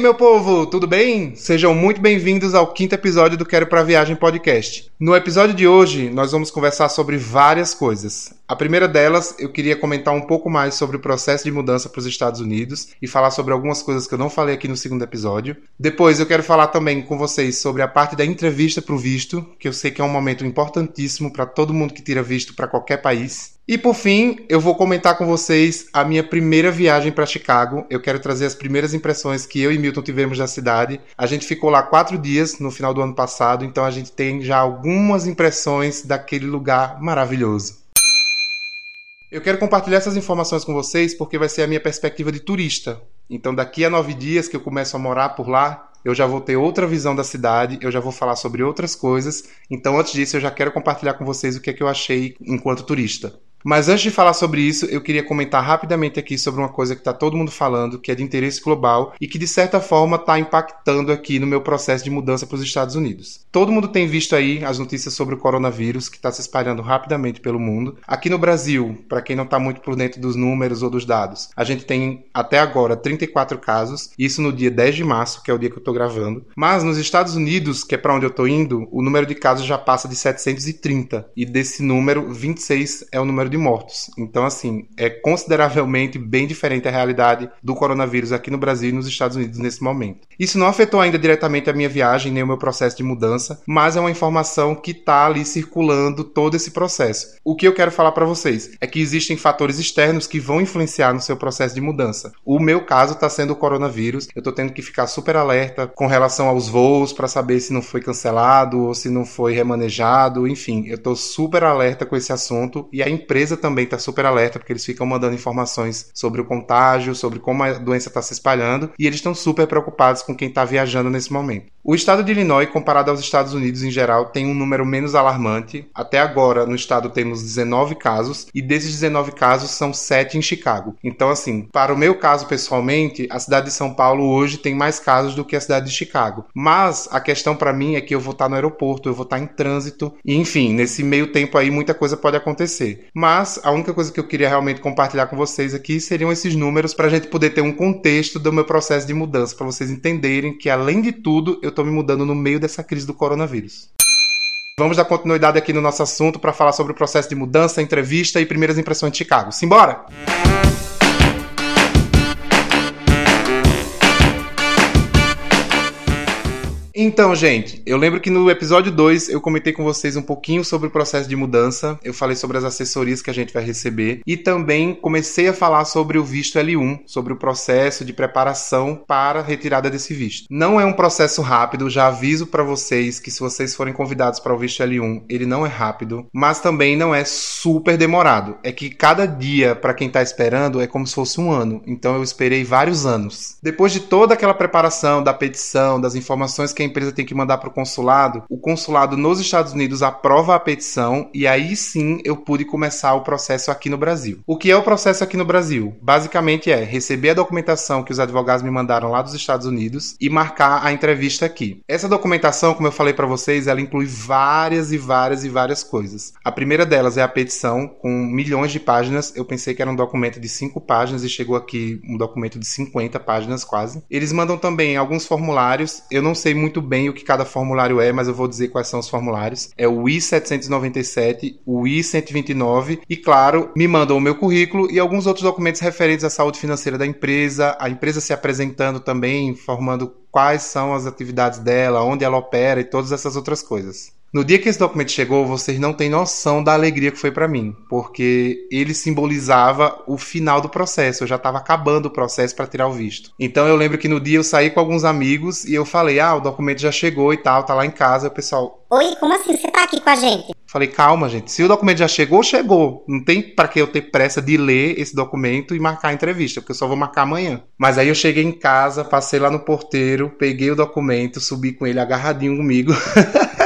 Aí, meu povo, tudo bem? Sejam muito bem-vindos ao quinto episódio do Quero Pra Viagem podcast. No episódio de hoje, nós vamos conversar sobre várias coisas. A primeira delas, eu queria comentar um pouco mais sobre o processo de mudança para os Estados Unidos e falar sobre algumas coisas que eu não falei aqui no segundo episódio. Depois, eu quero falar também com vocês sobre a parte da entrevista para o visto, que eu sei que é um momento importantíssimo para todo mundo que tira visto para qualquer país. E por fim, eu vou comentar com vocês a minha primeira viagem para Chicago. Eu quero trazer as primeiras impressões que eu e Milton tivemos da cidade. A gente ficou lá quatro dias no final do ano passado, então a gente tem já algumas impressões daquele lugar maravilhoso. Eu quero compartilhar essas informações com vocês porque vai ser a minha perspectiva de turista. Então, daqui a nove dias que eu começo a morar por lá, eu já vou ter outra visão da cidade, eu já vou falar sobre outras coisas. Então, antes disso, eu já quero compartilhar com vocês o que é que eu achei enquanto turista. Mas antes de falar sobre isso, eu queria comentar rapidamente aqui sobre uma coisa que está todo mundo falando, que é de interesse global e que de certa forma está impactando aqui no meu processo de mudança para os Estados Unidos. Todo mundo tem visto aí as notícias sobre o coronavírus que está se espalhando rapidamente pelo mundo. Aqui no Brasil, para quem não está muito por dentro dos números ou dos dados, a gente tem até agora 34 casos, isso no dia 10 de março, que é o dia que eu estou gravando. Mas nos Estados Unidos, que é para onde eu estou indo, o número de casos já passa de 730 e desse número, 26 é o número de mortos. Então, assim, é consideravelmente bem diferente a realidade do coronavírus aqui no Brasil e nos Estados Unidos nesse momento. Isso não afetou ainda diretamente a minha viagem nem o meu processo de mudança, mas é uma informação que está ali circulando todo esse processo. O que eu quero falar para vocês é que existem fatores externos que vão influenciar no seu processo de mudança. O meu caso está sendo o coronavírus. Eu estou tendo que ficar super alerta com relação aos voos para saber se não foi cancelado ou se não foi remanejado. Enfim, eu estou super alerta com esse assunto e a empresa empresa também está super alerta, porque eles ficam mandando informações sobre o contágio, sobre como a doença está se espalhando, e eles estão super preocupados com quem está viajando nesse momento. O estado de Illinois, comparado aos Estados Unidos em geral, tem um número menos alarmante. Até agora, no estado temos 19 casos, e desses 19 casos, são 7 em Chicago. Então, assim, para o meu caso pessoalmente, a cidade de São Paulo hoje tem mais casos do que a cidade de Chicago. Mas a questão para mim é que eu vou estar no aeroporto, eu vou estar em trânsito, e enfim, nesse meio tempo aí muita coisa pode acontecer. Mas mas a única coisa que eu queria realmente compartilhar com vocês aqui seriam esses números para a gente poder ter um contexto do meu processo de mudança, para vocês entenderem que, além de tudo, eu estou me mudando no meio dessa crise do coronavírus. Vamos dar continuidade aqui no nosso assunto para falar sobre o processo de mudança, entrevista e primeiras impressões de Chicago. Simbora! Então, gente, eu lembro que no episódio 2 eu comentei com vocês um pouquinho sobre o processo de mudança, eu falei sobre as assessorias que a gente vai receber e também comecei a falar sobre o visto L1, sobre o processo de preparação para a retirada desse visto. Não é um processo rápido, já aviso para vocês que se vocês forem convidados para o visto L1, ele não é rápido, mas também não é super demorado. É que cada dia para quem está esperando é como se fosse um ano, então eu esperei vários anos. Depois de toda aquela preparação da petição, das informações que a empresa tem que mandar para o consulado, o consulado nos Estados Unidos aprova a petição e aí sim eu pude começar o processo aqui no Brasil. O que é o processo aqui no Brasil? Basicamente é receber a documentação que os advogados me mandaram lá dos Estados Unidos e marcar a entrevista aqui. Essa documentação, como eu falei para vocês, ela inclui várias e várias e várias coisas. A primeira delas é a petição com milhões de páginas. Eu pensei que era um documento de 5 páginas e chegou aqui um documento de 50 páginas quase. Eles mandam também alguns formulários. Eu não sei muito muito bem o que cada formulário é, mas eu vou dizer quais são os formulários. É o I-797, o I-129 e, claro, me mandam o meu currículo e alguns outros documentos referentes à saúde financeira da empresa, a empresa se apresentando também, informando quais são as atividades dela, onde ela opera e todas essas outras coisas. No dia que esse documento chegou, vocês não têm noção da alegria que foi para mim, porque ele simbolizava o final do processo. Eu já estava acabando o processo para tirar o visto. Então eu lembro que no dia eu saí com alguns amigos e eu falei: "Ah, o documento já chegou e tal, tá lá em casa". O pessoal: "Oi, como assim você tá aqui com a gente?" Falei: "Calma, gente. Se o documento já chegou, chegou. Não tem para que eu ter pressa de ler esse documento e marcar a entrevista, porque eu só vou marcar amanhã". Mas aí eu cheguei em casa, passei lá no porteiro, peguei o documento, subi com ele agarradinho comigo.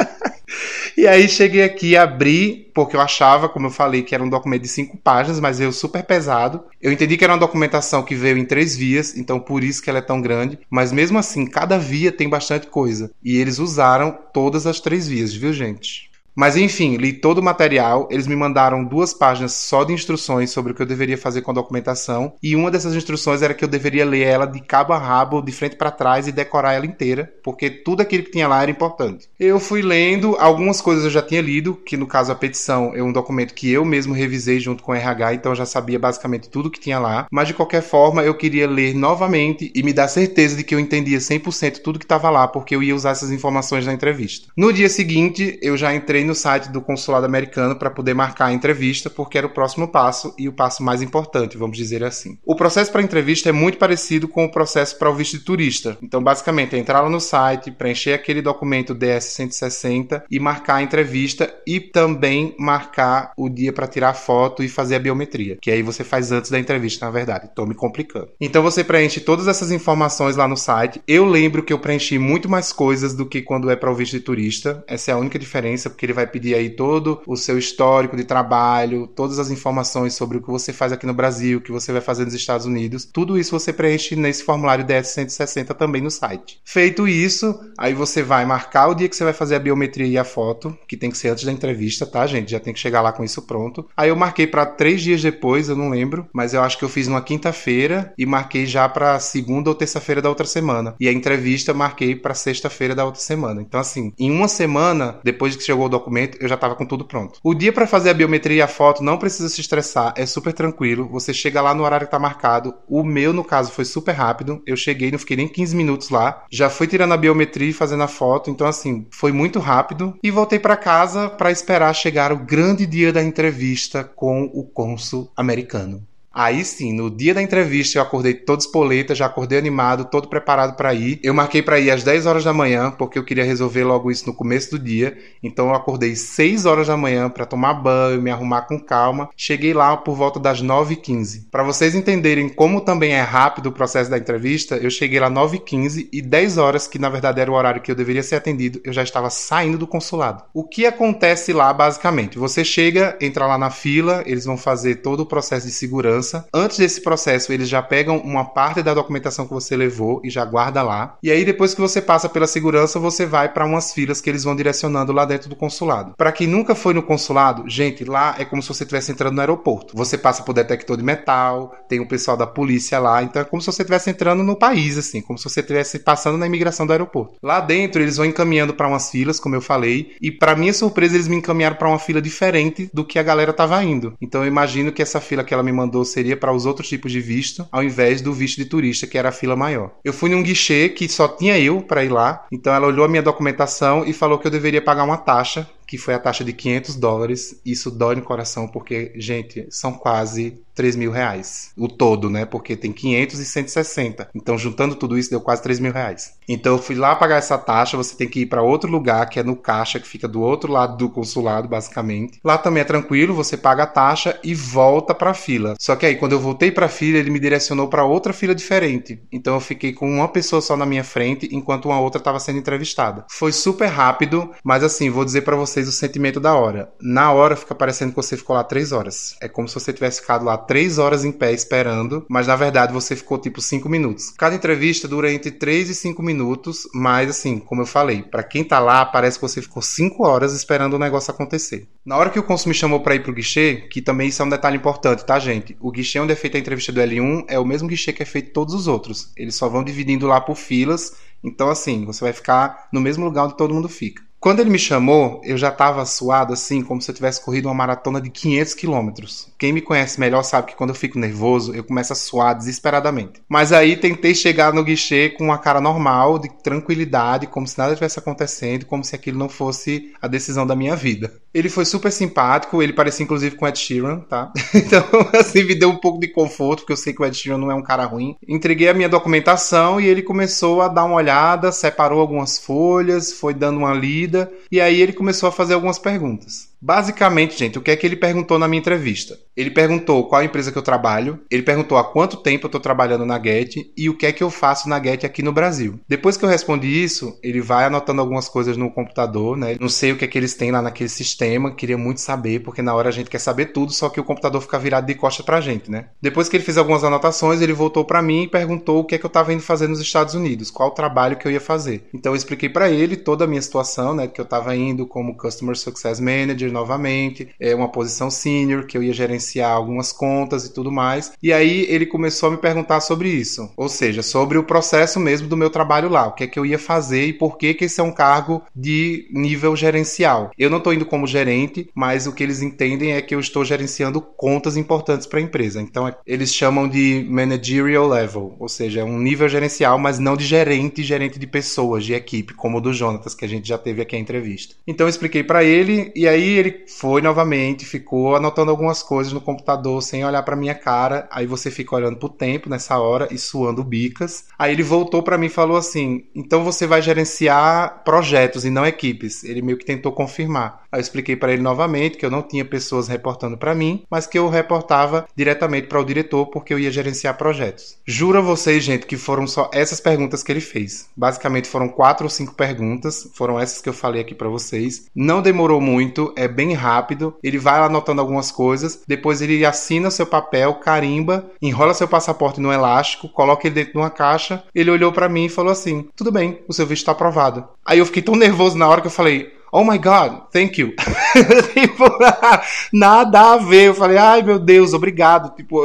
E aí cheguei aqui, abri, porque eu achava, como eu falei, que era um documento de cinco páginas, mas veio super pesado. Eu entendi que era uma documentação que veio em três vias, então por isso que ela é tão grande. Mas mesmo assim, cada via tem bastante coisa. E eles usaram todas as três vias, viu, gente? Mas enfim, li todo o material, eles me mandaram duas páginas só de instruções sobre o que eu deveria fazer com a documentação, e uma dessas instruções era que eu deveria ler ela de cabo a rabo, de frente para trás e decorar ela inteira, porque tudo aquilo que tinha lá era importante. Eu fui lendo, algumas coisas eu já tinha lido, que no caso a petição é um documento que eu mesmo revisei junto com o RH, então eu já sabia basicamente tudo que tinha lá, mas de qualquer forma eu queria ler novamente e me dar certeza de que eu entendia 100% tudo que estava lá, porque eu ia usar essas informações na entrevista. No dia seguinte, eu já entrei no site do consulado americano para poder marcar a entrevista, porque era o próximo passo e o passo mais importante, vamos dizer assim. O processo para entrevista é muito parecido com o processo para o visto de turista. Então, basicamente, é entrar lá no site, preencher aquele documento DS-160 e marcar a entrevista e também marcar o dia para tirar foto e fazer a biometria, que aí você faz antes da entrevista, na verdade. Estou me complicando. Então, você preenche todas essas informações lá no site. Eu lembro que eu preenchi muito mais coisas do que quando é para o visto de turista. Essa é a única diferença, porque ele vai pedir aí todo o seu histórico de trabalho, todas as informações sobre o que você faz aqui no Brasil, o que você vai fazer nos Estados Unidos. Tudo isso você preenche nesse formulário DS-160 também no site. Feito isso, aí você vai marcar o dia que você vai fazer a biometria e a foto, que tem que ser antes da entrevista, tá, gente? Já tem que chegar lá com isso pronto. Aí eu marquei para três dias depois, eu não lembro, mas eu acho que eu fiz numa quinta-feira e marquei já para segunda ou terça-feira da outra semana. E a entrevista marquei para sexta-feira da outra semana. Então, assim, em uma semana, depois que chegou o documento, eu já tava com tudo pronto. O dia para fazer a biometria e a foto não precisa se estressar, é super tranquilo. Você chega lá no horário que tá marcado. O meu, no caso, foi super rápido. Eu cheguei, não fiquei nem 15 minutos lá. Já fui tirando a biometria e fazendo a foto. Então, assim, foi muito rápido. E voltei para casa para esperar chegar o grande dia da entrevista com o cônsul americano. Aí sim, no dia da entrevista eu acordei todo espoleta, já acordei animado, todo preparado para ir. Eu marquei para ir às 10 horas da manhã, porque eu queria resolver logo isso no começo do dia. Então eu acordei 6 horas da manhã para tomar banho, me arrumar com calma. Cheguei lá por volta das 9h15. Para vocês entenderem como também é rápido o processo da entrevista, eu cheguei lá 9h15 e 10 horas, que na verdade era o horário que eu deveria ser atendido, eu já estava saindo do consulado. O que acontece lá basicamente? Você chega, entra lá na fila, eles vão fazer todo o processo de segurança Antes desse processo, eles já pegam uma parte da documentação que você levou e já guarda lá. E aí, depois que você passa pela segurança, você vai para umas filas que eles vão direcionando lá dentro do consulado. Para quem nunca foi no consulado, gente, lá é como se você estivesse entrando no aeroporto. Você passa por detector de metal, tem o pessoal da polícia lá, então é como se você estivesse entrando no país, assim, como se você estivesse passando na imigração do aeroporto. Lá dentro, eles vão encaminhando para umas filas, como eu falei, e para minha surpresa, eles me encaminharam para uma fila diferente do que a galera tava indo. Então eu imagino que essa fila que ela me mandou seria para os outros tipos de visto, ao invés do visto de turista, que era a fila maior. Eu fui num guichê que só tinha eu para ir lá, então ela olhou a minha documentação e falou que eu deveria pagar uma taxa que foi a taxa de 500 dólares. Isso dói no coração porque, gente, são quase 3 mil reais. O todo, né? Porque tem 500 e 160. Então, juntando tudo isso, deu quase 3 mil reais. Então, eu fui lá pagar essa taxa. Você tem que ir para outro lugar, que é no caixa, que fica do outro lado do consulado, basicamente. Lá também é tranquilo, você paga a taxa e volta para a fila. Só que aí, quando eu voltei para a fila, ele me direcionou para outra fila diferente. Então, eu fiquei com uma pessoa só na minha frente, enquanto uma outra estava sendo entrevistada. Foi super rápido, mas assim, vou dizer para vocês o sentimento da hora. Na hora fica parecendo que você ficou lá três horas. É como se você tivesse ficado lá três horas em pé esperando, mas na verdade você ficou tipo cinco minutos. Cada entrevista dura entre três e cinco minutos, mas assim, como eu falei, para quem tá lá, parece que você ficou cinco horas esperando o negócio acontecer. Na hora que o Consul me chamou para ir pro guichê, que também isso é um detalhe importante, tá, gente? O guichê onde é feita a entrevista do L1 é o mesmo guichê que é feito todos os outros. Eles só vão dividindo lá por filas então, assim, você vai ficar no mesmo lugar onde todo mundo fica. Quando ele me chamou, eu já estava suado assim, como se eu tivesse corrido uma maratona de 500 quilômetros. Quem me conhece melhor sabe que quando eu fico nervoso, eu começo a suar desesperadamente. Mas aí tentei chegar no guichê com uma cara normal, de tranquilidade, como se nada tivesse acontecendo, como se aquilo não fosse a decisão da minha vida. Ele foi super simpático, ele parecia inclusive com Ed Sheeran, tá? Então, assim, me deu um pouco de conforto, porque eu sei que o Ed Sheeran não é um cara ruim. Entreguei a minha documentação e ele começou a dar uma olhada, separou algumas folhas, foi dando uma lida e aí ele começou a fazer algumas perguntas. Basicamente, gente, o que é que ele perguntou na minha entrevista? Ele perguntou qual empresa que eu trabalho, ele perguntou há quanto tempo eu estou trabalhando na Get e o que é que eu faço na Get aqui no Brasil. Depois que eu respondi isso, ele vai anotando algumas coisas no computador, né? Não sei o que é que eles têm lá naquele sistema, queria muito saber, porque na hora a gente quer saber tudo, só que o computador fica virado de costa pra gente, né? Depois que ele fez algumas anotações, ele voltou para mim e perguntou o que é que eu estava indo fazer nos Estados Unidos, qual o trabalho que eu ia fazer. Então eu expliquei para ele toda a minha situação, né? Que eu estava indo como Customer Success Manager novamente, é uma posição senior, que eu ia gerenciar algumas contas e tudo mais. E aí ele começou a me perguntar sobre isso, ou seja, sobre o processo mesmo do meu trabalho lá, o que é que eu ia fazer e por que que esse é um cargo de nível gerencial. Eu não estou indo como gerente, mas o que eles entendem é que eu estou gerenciando contas importantes para a empresa. Então é, eles chamam de managerial level, ou seja, é um nível gerencial, mas não de gerente, gerente de pessoas, de equipe, como o do Jonatas que a gente já teve aqui a entrevista. Então eu expliquei para ele e aí ele foi novamente, ficou anotando algumas coisas no computador sem olhar para minha cara. Aí você fica olhando pro tempo nessa hora e suando bicas. Aí ele voltou para mim e falou assim: "Então você vai gerenciar projetos e não equipes". Ele meio que tentou confirmar. Aí eu expliquei para ele novamente que eu não tinha pessoas reportando para mim, mas que eu reportava diretamente para o diretor porque eu ia gerenciar projetos. Juro a vocês, gente, que foram só essas perguntas que ele fez. Basicamente foram quatro ou cinco perguntas, foram essas que eu falei aqui para vocês. Não demorou muito, é bem rápido. Ele vai anotando algumas coisas, depois ele assina seu papel, carimba, enrola seu passaporte no elástico, coloca ele dentro de uma caixa. Ele olhou para mim e falou assim: "Tudo bem, o seu visto está aprovado". Aí eu fiquei tão nervoso na hora que eu falei: oh my god, thank you. tipo, nada a ver. Eu falei, ai meu Deus, obrigado. Tipo,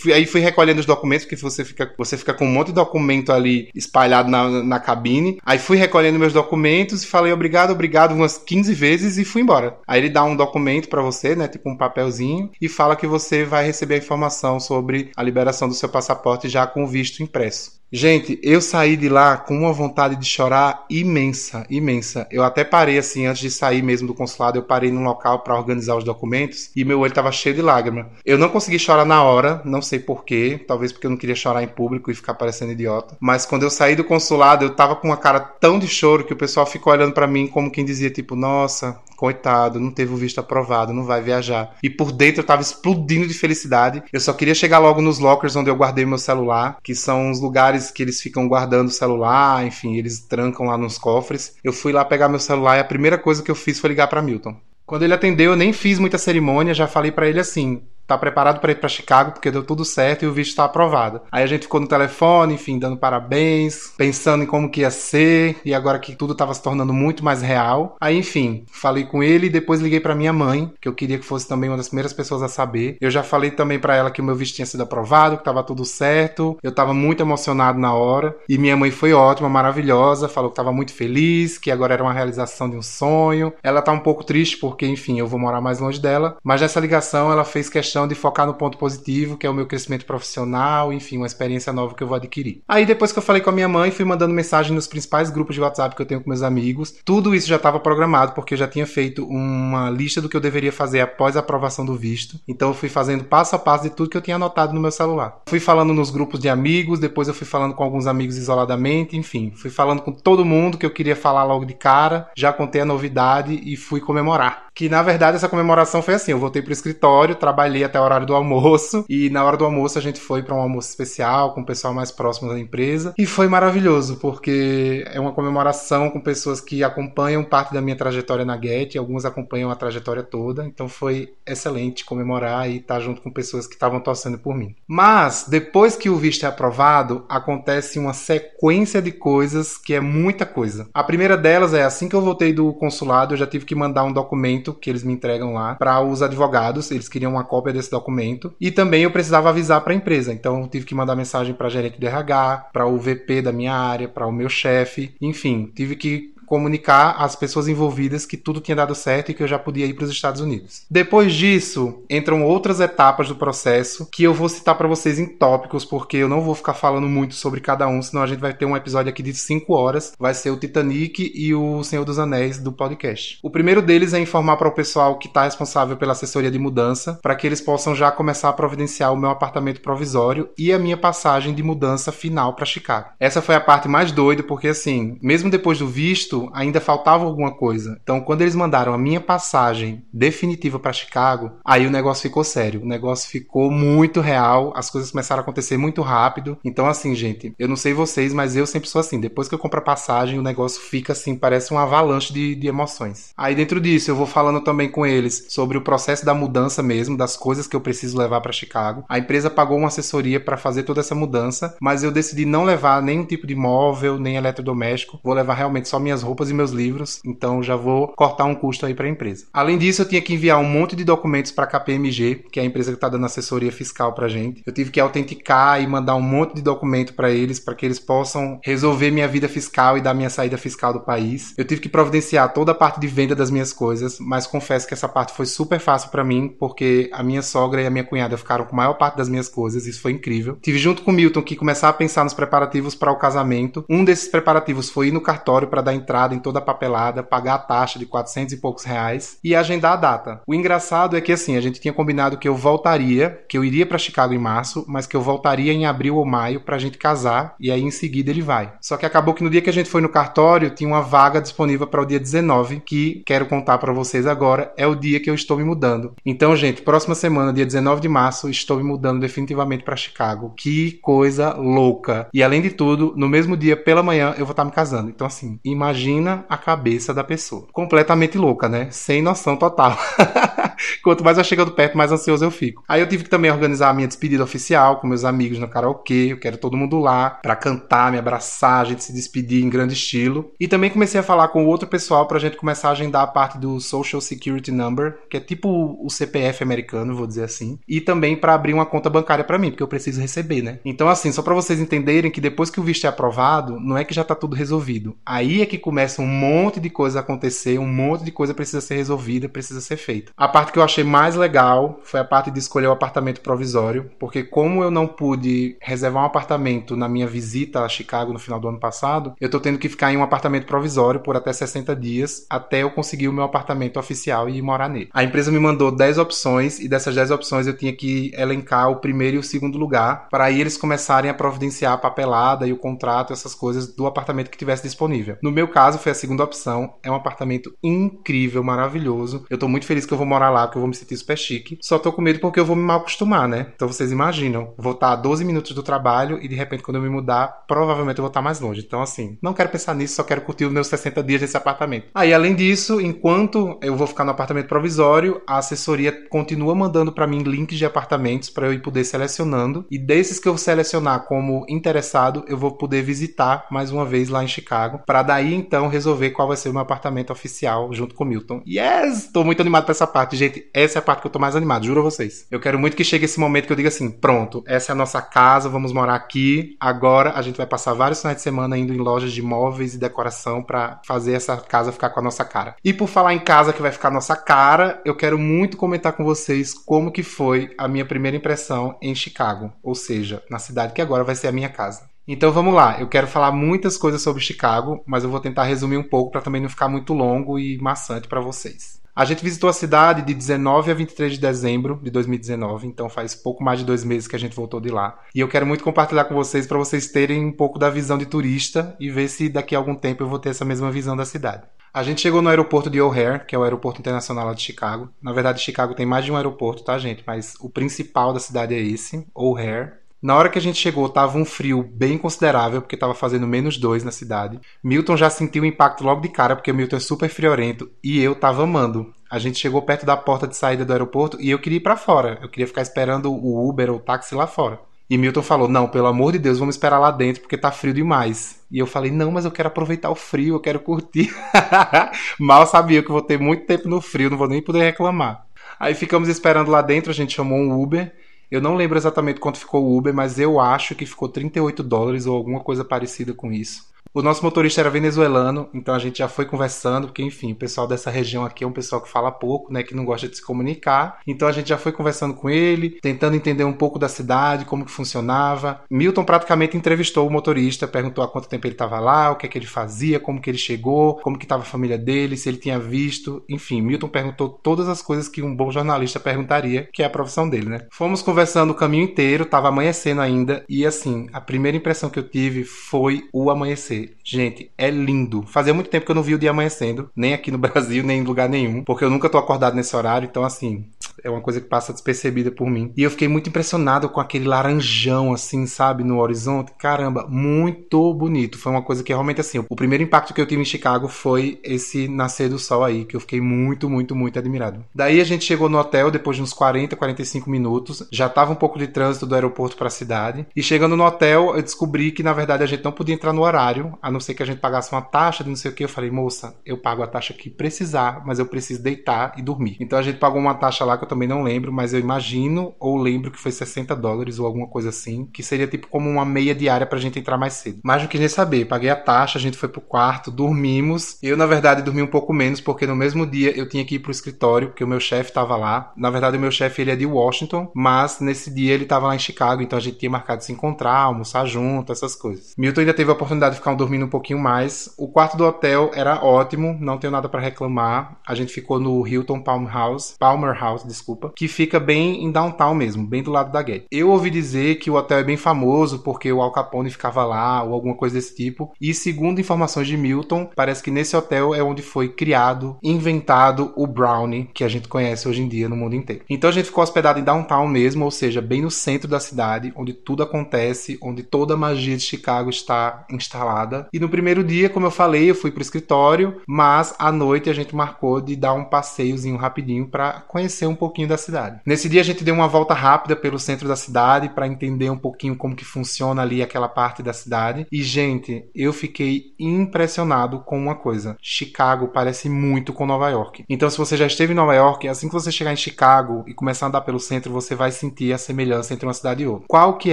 fui, aí fui recolhendo os documentos, porque você fica, você fica com um monte de documento ali espalhado na, na cabine. Aí fui recolhendo meus documentos e falei obrigado, obrigado umas 15 vezes e fui embora. Aí ele dá um documento para você, né, tipo um papelzinho, e fala que você vai receber a informação sobre a liberação do seu passaporte já com o visto impresso. Gente, eu saí de lá com uma vontade de chorar imensa, imensa. Eu até parei assim antes de sair mesmo do consulado, eu parei num local para organizar os documentos e meu olho estava cheio de lágrima. Eu não consegui chorar na hora, não sei porquê, talvez porque eu não queria chorar em público e ficar parecendo idiota. Mas quando eu saí do consulado, eu tava com uma cara tão de choro que o pessoal ficou olhando para mim como quem dizia tipo, nossa, coitado, não teve o visto aprovado, não vai viajar. E por dentro eu tava explodindo de felicidade. Eu só queria chegar logo nos lockers onde eu guardei meu celular, que são os lugares que eles ficam guardando o celular, enfim, eles trancam lá nos cofres. Eu fui lá pegar meu celular e a primeira coisa que eu fiz foi ligar para Milton. Quando ele atendeu, eu nem fiz muita cerimônia, já falei para ele assim: tá preparado para ir para Chicago porque deu tudo certo e o visto está aprovado. Aí a gente ficou no telefone, enfim, dando parabéns, pensando em como que ia ser e agora que tudo estava se tornando muito mais real. Aí, enfim, falei com ele e depois liguei para minha mãe, que eu queria que fosse também uma das primeiras pessoas a saber. Eu já falei também para ela que o meu visto tinha sido aprovado, que estava tudo certo. Eu estava muito emocionado na hora e minha mãe foi ótima, maravilhosa, falou que estava muito feliz, que agora era uma realização de um sonho. Ela tá um pouco triste porque, enfim, eu vou morar mais longe dela, mas nessa ligação ela fez questão questão de focar no ponto positivo, que é o meu crescimento profissional, enfim, uma experiência nova que eu vou adquirir. Aí depois que eu falei com a minha mãe, fui mandando mensagem nos principais grupos de WhatsApp que eu tenho com meus amigos. Tudo isso já estava programado, porque eu já tinha feito uma lista do que eu deveria fazer após a aprovação do visto. Então eu fui fazendo passo a passo de tudo que eu tinha anotado no meu celular. Fui falando nos grupos de amigos, depois eu fui falando com alguns amigos isoladamente, enfim, fui falando com todo mundo que eu queria falar logo de cara, já contei a novidade e fui comemorar. Que na verdade essa comemoração foi assim: eu voltei pro escritório, trabalhei até o horário do almoço. E na hora do almoço a gente foi para um almoço especial com o pessoal mais próximo da empresa. E foi maravilhoso porque é uma comemoração com pessoas que acompanham parte da minha trajetória na Get, alguns acompanham a trajetória toda, então foi excelente comemorar e estar junto com pessoas que estavam torcendo por mim. Mas depois que o visto é aprovado, acontece uma sequência de coisas que é muita coisa. A primeira delas é assim que eu voltei do consulado, eu já tive que mandar um documento que eles me entregam lá para os advogados, eles queriam uma cópia desse documento e também eu precisava avisar para a empresa. Então tive que mandar mensagem para gerente de RH, para o VP da minha área, para o meu chefe, enfim, tive que comunicar às pessoas envolvidas que tudo tinha dado certo e que eu já podia ir para os Estados Unidos. Depois disso, entram outras etapas do processo que eu vou citar para vocês em tópicos, porque eu não vou ficar falando muito sobre cada um, senão a gente vai ter um episódio aqui de 5 horas. Vai ser o Titanic e o Senhor dos Anéis do podcast. O primeiro deles é informar para o pessoal que está responsável pela assessoria de mudança, para que eles possam já começar a providenciar o meu apartamento provisório e a minha passagem de mudança final para Chicago. Essa foi a parte mais doida, porque assim, mesmo depois do visto, ponto ainda faltava alguma coisa. Então, quando eles mandaram a minha passagem definitiva para Chicago, aí o negócio ficou sério. O negócio ficou muito real, as coisas começaram a acontecer muito rápido. Então, assim, gente, eu não sei vocês, mas eu sempre sou assim. Depois que eu compro a passagem, o negócio fica assim, parece uma avalanche de, de emoções. Aí, dentro disso, eu vou falando também com eles sobre o processo da mudança mesmo, das coisas que eu preciso levar para Chicago. A empresa pagou uma assessoria para fazer toda essa mudança, mas eu decidi não levar nenhum tipo de móvel, nem eletrodoméstico. Vou levar realmente só minhas roupas e meus livros, então já vou cortar um custo aí para a empresa. Além disso, eu tinha que enviar um monte de documentos para a KPMG, que é a empresa que está dando assessoria fiscal para gente. Eu tive que autenticar e mandar um monte de documento para eles, para que eles possam resolver minha vida fiscal e dar minha saída fiscal do país. Eu tive que providenciar toda a parte de venda das minhas coisas, mas confesso que essa parte foi super fácil para mim, porque a minha sogra e a minha cunhada ficaram com a maior parte das minhas coisas, isso foi incrível. Tive junto com o Milton que começar a pensar nos preparativos para o casamento. Um desses preparativos foi ir no cartório para dar entrada em toda a papelada, pagar a taxa de 400 e poucos reais e agendar a data. O engraçado é que assim, a gente tinha combinado que eu voltaria, que eu iria para Chicago em março, mas que eu voltaria em abril ou maio pra gente casar e aí em seguida ele vai. Só que acabou que no dia que a gente foi no cartório, tinha uma vaga disponível para o dia 19, que quero contar para vocês agora, é o dia que eu estou me mudando. Então, gente, próxima semana, dia 19 de março, estou me mudando definitivamente para Chicago. Que coisa louca. E além de tudo, no mesmo dia pela manhã eu vou estar me casando. Então assim, imagina a cabeça da pessoa. Completamente louca, né? Sem noção total. Quanto mais vai chegando perto, mais ansioso eu fico. Aí eu tive que também organizar a minha despedida oficial com meus amigos no karaokê. Eu quero todo mundo lá para cantar, me abraçar, a gente se despedir em grande estilo. E também comecei a falar com outro pessoal pra gente começar a agendar a parte do Social Security Number, que é tipo o CPF americano, vou dizer assim. E também para abrir uma conta bancária para mim, porque eu preciso receber, né? Então assim, só para vocês entenderem que depois que o visto é aprovado, não é que já tá tudo resolvido. Aí é que começa um monte de coisa a acontecer, um monte de coisa precisa ser resolvida, precisa ser feita. A parte que eu achei mais legal foi a parte de escolher o apartamento provisório, porque como eu não pude reservar um apartamento na minha visita a Chicago no final do ano passado, eu tô tendo que ficar em um apartamento provisório por até 60 dias até eu conseguir o meu apartamento oficial e ir morar nele. A empresa me mandou 10 opções e dessas 10 opções eu tinha que elencar o primeiro e o segundo lugar para aí eles começarem a providenciar a papelada e o contrato, essas coisas do apartamento que tivesse disponível. No meu caso foi a segunda opção, é um apartamento incrível, maravilhoso. Eu tô muito feliz que eu vou morar lá, que eu vou me sentir super chique. Só tô com medo porque eu vou me mal acostumar, né? Então vocês imaginam, vou estar a 12 minutos do trabalho e de repente quando eu me mudar, provavelmente eu vou estar mais longe. Então assim, não quero pensar nisso, só quero curtir os meus 60 dias nesse apartamento. Aí, além disso, enquanto eu vou ficar no apartamento provisório, a assessoria continua mandando para mim links de apartamentos para eu ir poder selecionando. E desses que eu selecionar como interessado, eu vou poder visitar mais uma vez lá em Chicago, para daí então resolver qual vai ser o meu apartamento oficial junto com o Milton. Yes! Tô muito animado pra essa parte, gente. Essa é a parte que eu tô mais animado, juro a vocês. Eu quero muito que chegue esse momento que eu diga assim: pronto, essa é a nossa casa, vamos morar aqui. Agora a gente vai passar vários finais de semana indo em lojas de móveis e decoração para fazer essa casa ficar com a nossa cara. E por falar em casa que vai ficar a nossa cara, eu quero muito comentar com vocês como que foi a minha primeira impressão em Chicago, ou seja, na cidade que agora vai ser a minha casa. Então vamos lá, eu quero falar muitas coisas sobre Chicago, mas eu vou tentar resumir um pouco para também não ficar muito longo e maçante para vocês. A gente visitou a cidade de 19 a 23 de dezembro de 2019, então faz pouco mais de dois meses que a gente voltou de lá. E eu quero muito compartilhar com vocês para vocês terem um pouco da visão de turista e ver se daqui a algum tempo eu vou ter essa mesma visão da cidade. A gente chegou no aeroporto de O'Hare, que é o aeroporto internacional lá de Chicago. Na verdade, Chicago tem mais de um aeroporto, tá, gente? Mas o principal da cidade é esse, O'Hare. Na hora que a gente chegou, tava um frio bem considerável, porque tava fazendo menos dois na cidade. Milton já sentiu o impacto logo de cara, porque o Milton é super friorento, e eu tava amando. A gente chegou perto da porta de saída do aeroporto e eu queria ir para fora. Eu queria ficar esperando o Uber ou o táxi lá fora. E Milton falou: Não, pelo amor de Deus, vamos esperar lá dentro porque tá frio demais. E eu falei: Não, mas eu quero aproveitar o frio, eu quero curtir. Mal sabia que vou ter muito tempo no frio, não vou nem poder reclamar. Aí ficamos esperando lá dentro, a gente chamou um Uber eu não lembro exatamente quanto ficou o Uber, mas eu acho que ficou 38 dólares ou alguma coisa parecida com isso. O nosso motorista era venezuelano, então a gente já foi conversando, porque enfim, o pessoal dessa região aqui é um pessoal que fala pouco, né, que não gosta de se comunicar. Então a gente já foi conversando com ele, tentando entender um pouco da cidade, como que funcionava. Milton praticamente entrevistou o motorista, perguntou há quanto tempo ele estava lá, o que é que ele fazia, como que ele chegou, como que estava a família dele, se ele tinha visto, enfim, Milton perguntou todas as coisas que um bom jornalista perguntaria, que é a profissão dele, né? Fomos conversando o caminho inteiro, estava amanhecendo ainda, e assim, a primeira impressão que eu tive foi o amanhecer Gente, é lindo. Fazia muito tempo que eu não vi o dia amanhecendo, nem aqui no Brasil, nem em lugar nenhum, porque eu nunca tô acordado nesse horário, então assim, é uma coisa que passa despercebida por mim. E eu fiquei muito impressionado com aquele laranjão, assim, sabe, no horizonte. Caramba, muito bonito. Foi uma coisa que realmente, assim, o primeiro impacto que eu tive em Chicago foi esse nascer do sol aí, que eu fiquei muito, muito, muito admirado. Daí a gente chegou no hotel depois de uns 40, 45 minutos. Já tava um pouco de trânsito do aeroporto para a cidade. E chegando no hotel, eu descobri que, na verdade, a gente não podia entrar no horário, a não ser que a gente pagasse uma taxa de não sei o que. Eu falei, moça, eu pago a taxa que precisar, mas eu preciso deitar e dormir. Então a gente pagou uma taxa lá que eu também não lembro, mas eu imagino ou lembro que foi 60 dólares ou alguma coisa assim, que seria tipo como uma meia diária pra gente entrar mais cedo. Mas não quis nem saber, paguei a taxa, a gente foi pro quarto, dormimos. Eu, na verdade, dormi um pouco menos, porque no mesmo dia eu tinha que ir pro escritório, porque o meu chefe tava lá. Na verdade, o meu chefe ele é de Washington, mas nesse dia ele tava lá em Chicago, então a gente tinha marcado se encontrar, almoçar junto, essas coisas. Milton ainda teve a oportunidade de ficar dormindo um pouquinho mais. O quarto do hotel era ótimo, não tenho nada para reclamar. A gente ficou no Hilton Palm House, Palmer House, desculpa, que fica bem em downtown mesmo, bem do lado da Gate. Eu ouvi dizer que o hotel é bem famoso porque o Al Capone ficava lá ou alguma coisa desse tipo. E segundo informações de Milton, parece que nesse hotel é onde foi criado, inventado o brownie que a gente conhece hoje em dia no mundo inteiro. Então a gente ficou hospedado em downtown mesmo, ou seja, bem no centro da cidade, onde tudo acontece, onde toda a magia de Chicago está instalada. E no primeiro dia, como eu falei, eu fui pro escritório, mas à noite a gente marcou de dar um passeiozinho rapidinho para conhecer um pouquinho da cidade. Nesse dia a gente deu uma volta rápida pelo centro da cidade para entender um pouquinho como que funciona ali aquela parte da cidade. E gente, eu fiquei impressionado com uma coisa. Chicago parece muito com Nova York. Então se você já esteve em Nova York, assim que você chegar em Chicago e começar a andar pelo centro, você vai sentir a semelhança entre uma cidade e outra. Qual que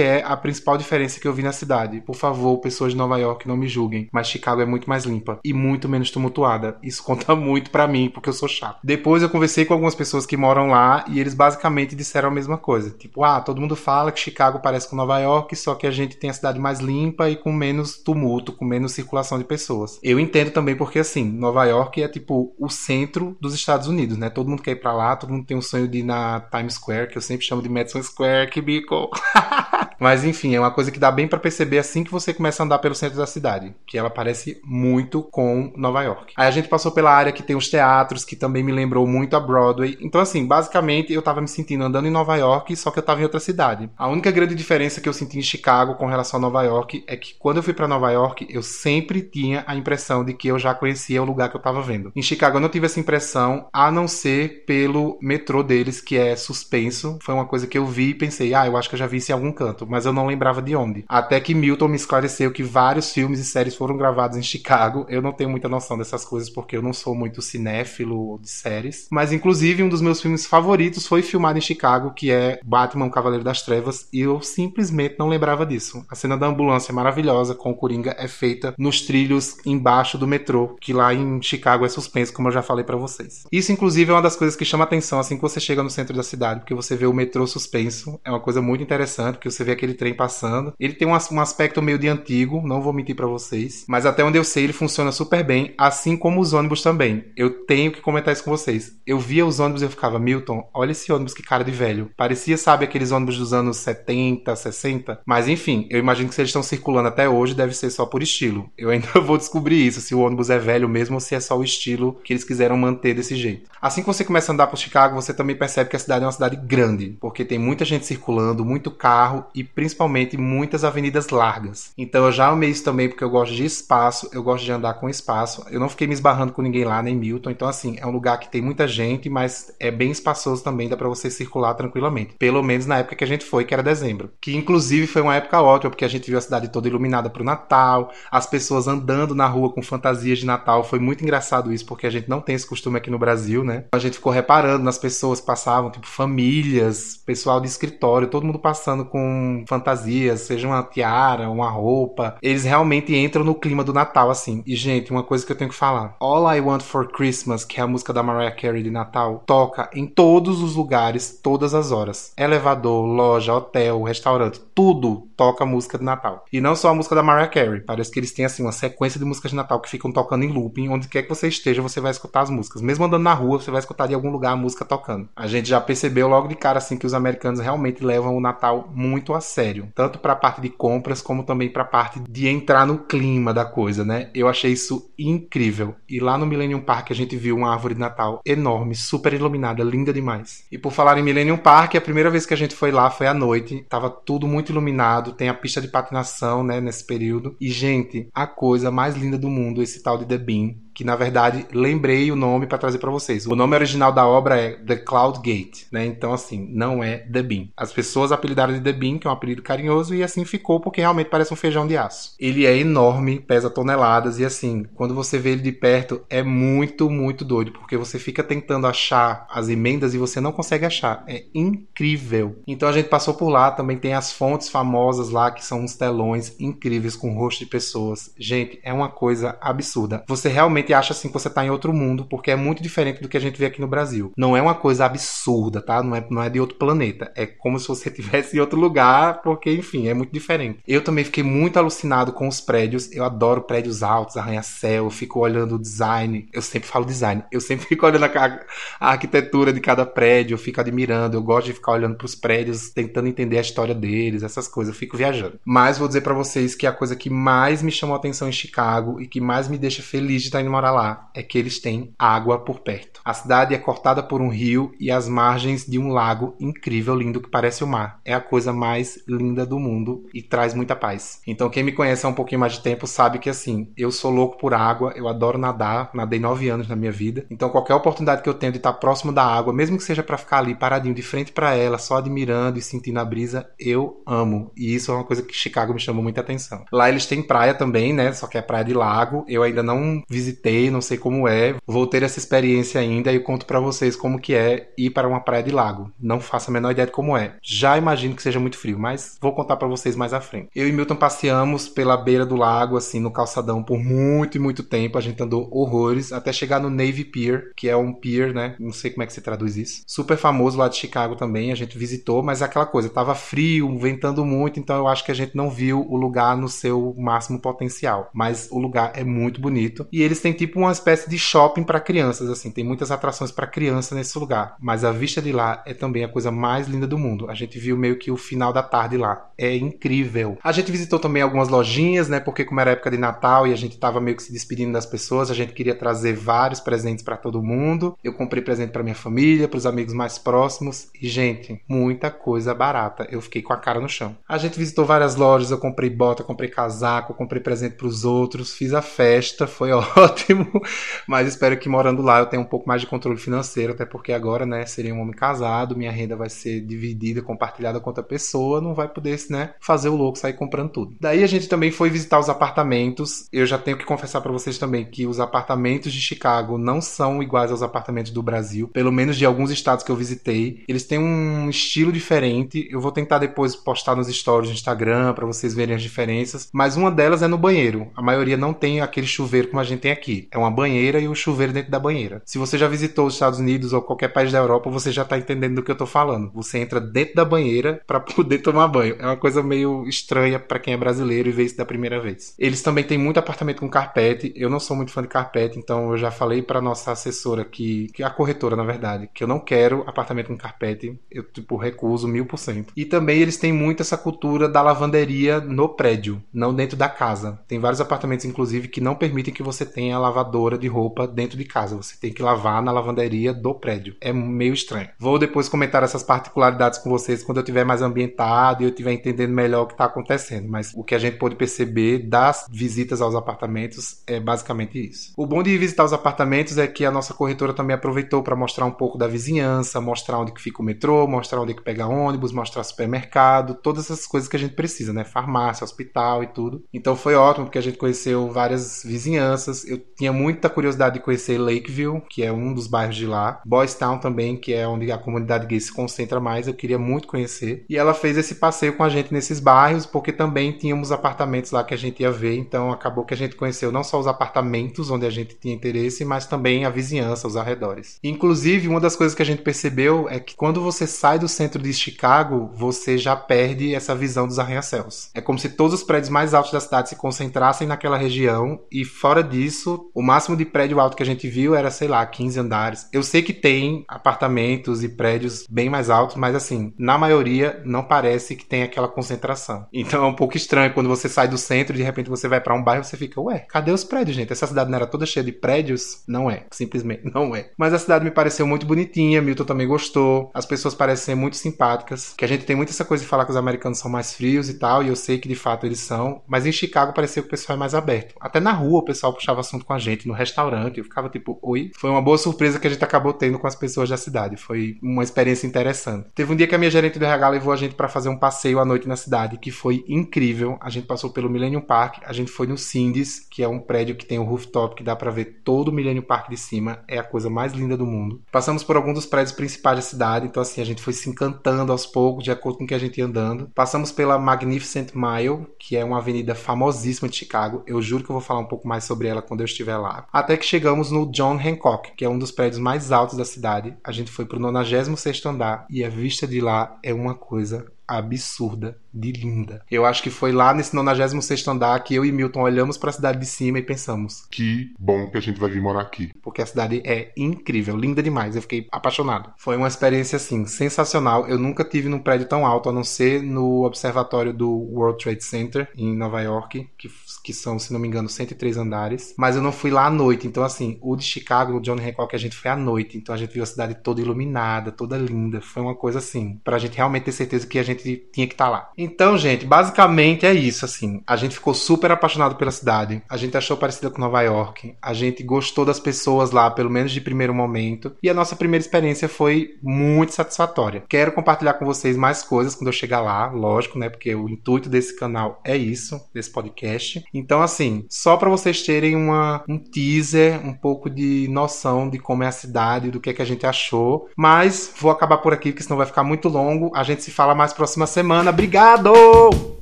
é a principal diferença que eu vi na cidade? Por favor, pessoas de Nova York não me julguem, mas Chicago é muito mais limpa e muito menos tumultuada. Isso conta muito para mim, porque eu sou chato. Depois eu conversei com algumas pessoas que moram lá e eles basicamente disseram a mesma coisa. Tipo, ah, todo mundo fala que Chicago parece com Nova York, só que a gente tem a cidade mais limpa e com menos tumulto, com menos circulação de pessoas. Eu entendo também porque, assim, Nova York é tipo o centro dos Estados Unidos, né? Todo mundo quer ir pra lá, todo mundo tem um sonho de ir na Times Square, que eu sempre chamo de Madison Square, que bico. Mas enfim, é uma coisa que dá bem para perceber assim que você começa a andar pelo centro da cidade, que ela parece muito com Nova York. Aí a gente passou pela área que tem os teatros, que também me lembrou muito a Broadway. Então assim, basicamente eu tava me sentindo andando em Nova York, só que eu tava em outra cidade. A única grande diferença que eu senti em Chicago com relação a Nova York é que quando eu fui para Nova York, eu sempre tinha a impressão de que eu já conhecia o lugar que eu tava vendo. Em Chicago eu não tive essa impressão, a não ser pelo metrô deles, que é suspenso. Foi uma coisa que eu vi e pensei, ah, eu acho que eu já vi isso em algum canto, mas eu não lembrava de onde. Até que Milton me esclareceu que vários filmes e séries foram gravados em Chicago. Eu não tenho muita noção dessas coisas porque eu não sou muito cinéfilo de séries. Mas inclusive um dos meus filmes favoritos foi filmado em Chicago, que é Batman, Cavaleiro das Trevas, e eu simplesmente não lembrava disso. A cena da ambulância é maravilhosa, com o Coringa é feita nos trilhos embaixo do metrô, que lá em Chicago é suspenso, como eu já falei para vocês. Isso, inclusive, é uma das coisas que chama atenção assim que você chega no centro da cidade, porque você vê o metrô suspenso. É uma coisa muito interessante, porque você vê aquele trem passando. Ele tem um, um aspecto meio de antigo, não vou mentir para vocês, mas até onde eu sei, ele funciona super bem, assim como os ônibus também. Eu tenho que comentar isso com vocês. Eu via os ônibus e eu ficava, Milton, olha esse ônibus que cara de velho. Parecia, sabe, aqueles ônibus dos anos 70, 60. Mas enfim, eu imagino que se eles estão circulando até hoje, deve ser só por estilo. Eu ainda vou descobrir isso, se o ônibus é velho mesmo ou se é só o estilo que eles quiseram manter desse jeito. Assim que você começa a andar por Chicago, você também percebe que a cidade é uma cidade grande, porque tem muita gente circulando, muito carro e principalmente muitas avenidas largas. Então eu já amei isso também porque eu gosto de espaço, eu gosto de andar com espaço. Eu não fiquei me esbarrando com ninguém lá, nem Milton. Então assim, é um lugar que tem muita gente, mas é bem espaçoso também, dá para você circular tranquilamente. Pelo menos na época que a gente foi, que era dezembro. Que inclusive foi uma época ótima, porque a gente viu a cidade toda iluminada pro Natal, as pessoas andando na rua com fantasias de Natal. Foi muito engraçado isso, porque a gente não tem esse costume aqui no Brasil, né? A gente ficou reparando nas pessoas que passavam, tipo famílias, pessoal de escritório, todo mundo passando com fantasias, seja uma tiara, uma roupa. Eles realmente entram no clima do Natal, assim. E, gente, uma coisa que eu tenho que falar: All I Want for Christmas, que é a música da Mariah Carey de Natal, toca em todos os lugares, todas as horas. Elevador, loja, hotel, restaurante, tudo toca música de Natal. E não só a música da Mariah Carey. Parece que eles têm, assim, uma sequência de músicas de Natal que ficam tocando em looping. Onde quer que você esteja, você vai escutar as músicas. Mesmo andando na rua, você vai escutar de algum lugar a música tocando. A gente já percebeu logo de cara, assim, que os americanos realmente levam o Natal muito a sério, tanto para a parte de compras como também para a parte de entrar no clima da coisa, né? Eu achei isso incrível. E lá no Millennium Park a gente viu uma árvore de Natal enorme, super iluminada, linda demais. E por falar em Millennium Park, a primeira vez que a gente foi lá foi à noite, tava tudo muito iluminado, tem a pista de patinação, né, nesse período. E gente, a coisa mais linda do mundo, esse tal de The Bean, que na verdade lembrei o nome para trazer para vocês. O nome original da obra é The Cloud Gate, né? Então assim, não é The Bean. As pessoas apelidaram de The Bean, que é um apelido carinhoso, e assim ficou porque realmente parece um feijão de aço. Ele é enorme, pesa toneladas e assim, quando você vê ele de perto é muito, muito doido, porque você fica tentando achar as emendas e você não consegue achar. É incrível. Então a gente passou por lá, também tem as fontes famosas lá que são uns telões incríveis com rosto de pessoas. Gente, é uma coisa absurda. Você realmente realmente acha assim que você está em outro mundo, porque é muito diferente do que a gente vê aqui no Brasil. Não é uma coisa absurda, tá? Não é, não é de outro planeta. É como se você estivesse em outro lugar, porque, enfim, é muito diferente. Eu também fiquei muito alucinado com os prédios. Eu adoro prédios altos, arranha-céu, fico olhando o design. Eu sempre falo design. Eu sempre fico olhando a, a arquitetura de cada prédio, eu fico admirando. Eu gosto de ficar olhando para os prédios, tentando entender a história deles, essas coisas. Eu fico viajando. Mas vou dizer para vocês que a coisa que mais me chamou a atenção em Chicago e que mais me deixa feliz de estar indo morar lá é que eles têm água por perto. A cidade é cortada por um rio e as margens de um lago incrível, lindo, que parece o mar. É a coisa mais linda do mundo e traz muita paz. Então, quem me conhece há um pouquinho mais de tempo sabe que, assim, eu sou louco por água, eu adoro nadar, nadei nove anos na minha vida. Então, qualquer oportunidade que eu tenho de estar próximo da água, mesmo que seja para ficar ali paradinho de frente para ela, só admirando e sentindo a brisa, eu amo. E isso é uma coisa que Chicago me chamou muita atenção. Lá eles têm praia também, né? Só que é praia de lago. Eu ainda não visitei não sei como é. Vou ter essa experiência ainda e conto para vocês como que é ir para uma praia de lago. Não faço a menor ideia de como é. Já imagino que seja muito frio, mas vou contar para vocês mais à frente. Eu e Milton passeamos pela beira do lago, assim, no calçadão por muito e muito tempo. A gente andou horrores até chegar no Navy Pier, que é um pier, né? Não sei como é que se traduz isso. Super famoso lá de Chicago também. A gente visitou, mas é aquela coisa, tava frio, ventando muito, então eu acho que a gente não viu o lugar no seu máximo potencial. Mas o lugar é muito bonito e eles têm tipo uma espécie de shopping para crianças, assim. Tem muitas atrações para criança nesse lugar. Mas a vista de lá é também a coisa mais linda do mundo. A gente viu meio que o final da tarde lá. É incrível. A gente visitou também algumas lojinhas, né? Porque como era época de Natal e a gente tava meio que se despedindo das pessoas, a gente queria trazer vários presentes para todo mundo. Eu comprei presente para minha família, para os amigos mais próximos e gente, muita coisa barata. Eu fiquei com a cara no chão. A gente visitou várias lojas, eu comprei bota, comprei casaco, comprei presente para os outros, fiz a festa, foi ótimo mas espero que morando lá eu tenha um pouco mais de controle financeiro, até porque agora, né, seria um homem casado, minha renda vai ser dividida, compartilhada com outra pessoa, não vai poder, né, fazer o louco sair comprando tudo. Daí a gente também foi visitar os apartamentos. Eu já tenho que confessar para vocês também que os apartamentos de Chicago não são iguais aos apartamentos do Brasil, pelo menos de alguns estados que eu visitei. Eles têm um estilo diferente. Eu vou tentar depois postar nos stories do Instagram para vocês verem as diferenças, mas uma delas é no banheiro. A maioria não tem aquele chuveiro como a gente tem aqui. É uma banheira e um chuveiro dentro da banheira. Se você já visitou os Estados Unidos ou qualquer país da Europa, você já tá entendendo do que eu tô falando. Você entra dentro da banheira para poder tomar banho. É uma coisa meio estranha para quem é brasileiro e vê isso da primeira vez. Eles também têm muito apartamento com carpete. Eu não sou muito fã de carpete, então eu já falei para nossa assessora que, que a corretora, na verdade, que eu não quero apartamento com carpete. Eu, tipo, recuso mil por cento. E também eles têm muito essa cultura da lavanderia no prédio, não dentro da casa. Tem vários apartamentos, inclusive, que não permitem que você tenha lavadora de roupa dentro de casa. Você tem que lavar na lavanderia do prédio. É meio estranho. Vou depois comentar essas particularidades com vocês quando eu estiver mais ambientado e eu estiver entendendo melhor o que está acontecendo. Mas o que a gente pode perceber das visitas aos apartamentos é basicamente isso. O bom de visitar os apartamentos é que a nossa corretora também aproveitou para mostrar um pouco da vizinhança, mostrar onde que fica o metrô, mostrar onde que pega ônibus, mostrar supermercado, todas essas coisas que a gente precisa, né? Farmácia, hospital e tudo. Então foi ótimo porque a gente conheceu várias vizinhanças. Eu tinha muita curiosidade de conhecer Lakeville, que é um dos bairros de lá. Boys Town também, que é onde a comunidade gay se concentra mais, eu queria muito conhecer. E ela fez esse passeio com a gente nesses bairros, porque também tínhamos apartamentos lá que a gente ia ver, então acabou que a gente conheceu não só os apartamentos onde a gente tinha interesse, mas também a vizinhança, os arredores. Inclusive, uma das coisas que a gente percebeu é que quando você sai do centro de Chicago, você já perde essa visão dos arranha-céus. É como se todos os prédios mais altos da cidade se concentrassem naquela região e fora disso o máximo de prédio alto que a gente viu era, sei lá, 15 andares. Eu sei que tem apartamentos e prédios bem mais altos, mas assim, na maioria não parece que tem aquela concentração. Então é um pouco estranho quando você sai do centro e de repente você vai para um bairro e você fica, ué, cadê os prédios, gente? Essa cidade não era toda cheia de prédios? Não é, simplesmente não é. Mas a cidade me pareceu muito bonitinha, Milton também gostou. As pessoas parecem ser muito simpáticas, que a gente tem muito essa coisa de falar que os americanos são mais frios e tal, e eu sei que de fato eles são, mas em Chicago parecia que o pessoal é mais aberto. Até na rua o pessoal puxava assunto com a gente, no restaurante, eu ficava tipo, oi. Foi uma boa surpresa que a gente acabou tendo com as pessoas da cidade. Foi uma experiência interessante. Teve um dia que a minha gerente do RH levou a gente para fazer um passeio à noite na cidade, que foi incrível. A gente passou pelo Millennium Park, a gente foi no Cindy's, que é um prédio que tem um rooftop que dá para ver todo o Millennium Park de cima. É a coisa mais linda do mundo. Passamos por alguns dos prédios principais da cidade, então assim, a gente foi se encantando aos poucos, de acordo com o que a gente ia andando. Passamos pela Magnificent Mile, que é uma avenida famosíssima de Chicago. Eu juro que eu vou falar um pouco mais sobre ela quando eu estiver lá. Até que chegamos no John Hancock, que é um dos prédios mais altos da cidade. A gente foi pro 96º andar e a vista de lá é uma coisa absurda de linda. Eu acho que foi lá nesse 96 andar que eu e Milton olhamos para a cidade de cima e pensamos: que bom que a gente vai vir morar aqui. Porque a cidade é incrível, linda demais. Eu fiquei apaixonado. Foi uma experiência assim sensacional. Eu nunca tive num prédio tão alto, a não ser no observatório do World Trade Center em Nova York, que que são, se não me engano, 103 andares. Mas eu não fui lá à noite. Então, assim, o de Chicago, o John Hancock, a gente foi à noite. Então a gente viu a cidade toda iluminada, toda linda. Foi uma coisa assim, pra gente realmente ter certeza que a gente tinha que estar tá lá. Então, gente, basicamente é isso, assim. A gente ficou super apaixonado pela cidade. A gente achou parecida com Nova York. A gente gostou das pessoas lá, pelo menos de primeiro momento. E a nossa primeira experiência foi muito satisfatória. Quero compartilhar com vocês mais coisas quando eu chegar lá, lógico, né? Porque o intuito desse canal é isso, desse podcast. Então, assim, só para vocês terem uma, um teaser, um pouco de noção de como é a cidade, do que, é que a gente achou. Mas vou acabar por aqui, porque senão vai ficar muito longo. A gente se fala mais próxima semana. Obrigado!